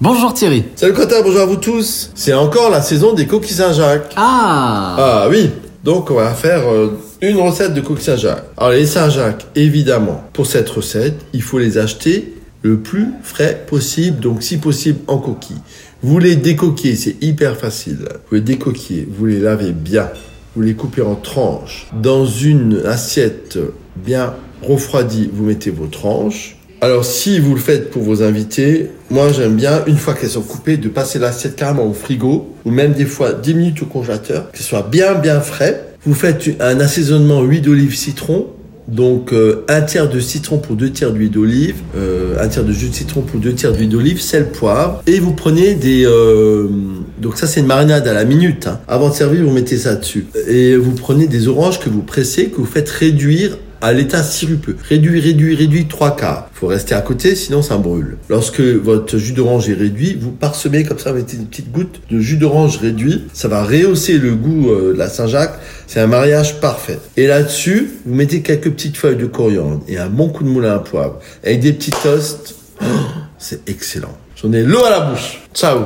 Bonjour Thierry. Salut Quentin, bonjour à vous tous. C'est encore la saison des coquilles Saint-Jacques. Ah Ah oui, donc on va faire euh, une recette de coquilles Saint-Jacques. Alors les Saint-Jacques, évidemment, pour cette recette, il faut les acheter le plus frais possible, donc si possible en coquille. Vous les décoquillez, c'est hyper facile. Vous les décoquillez, vous les lavez bien, vous les coupez en tranches. Dans une assiette bien refroidie, vous mettez vos tranches. Alors si vous le faites pour vos invités, moi j'aime bien, une fois qu'elles sont coupées, de passer l'assiette carrément au frigo, ou même des fois 10 minutes au congélateur, qu'elles soient bien bien frais. Vous faites un assaisonnement huile d'olive citron, donc euh, un tiers de citron pour deux tiers d'huile d'olive, euh, un tiers de jus de citron pour deux tiers d'huile d'olive, sel, poivre, et vous prenez des... euh, donc ça c'est une marinade à la minute. hein. Avant de servir, vous mettez ça dessus. Et vous prenez des oranges que vous pressez, que vous faites réduire à l'état sirupeux. Réduit, réduit, réduit, trois quarts. Faut rester à côté, sinon ça brûle. Lorsque votre jus d'orange est réduit, vous parsemez comme ça, mettez une petite goutte de jus d'orange réduit. Ça va rehausser le goût euh, de la Saint-Jacques. C'est un mariage parfait. Et là-dessus, vous mettez quelques petites feuilles de coriandre et un bon coup de moulin à poivre. Avec des petits toasts. Oh, c'est excellent. J'en ai l'eau à la bouche. Ciao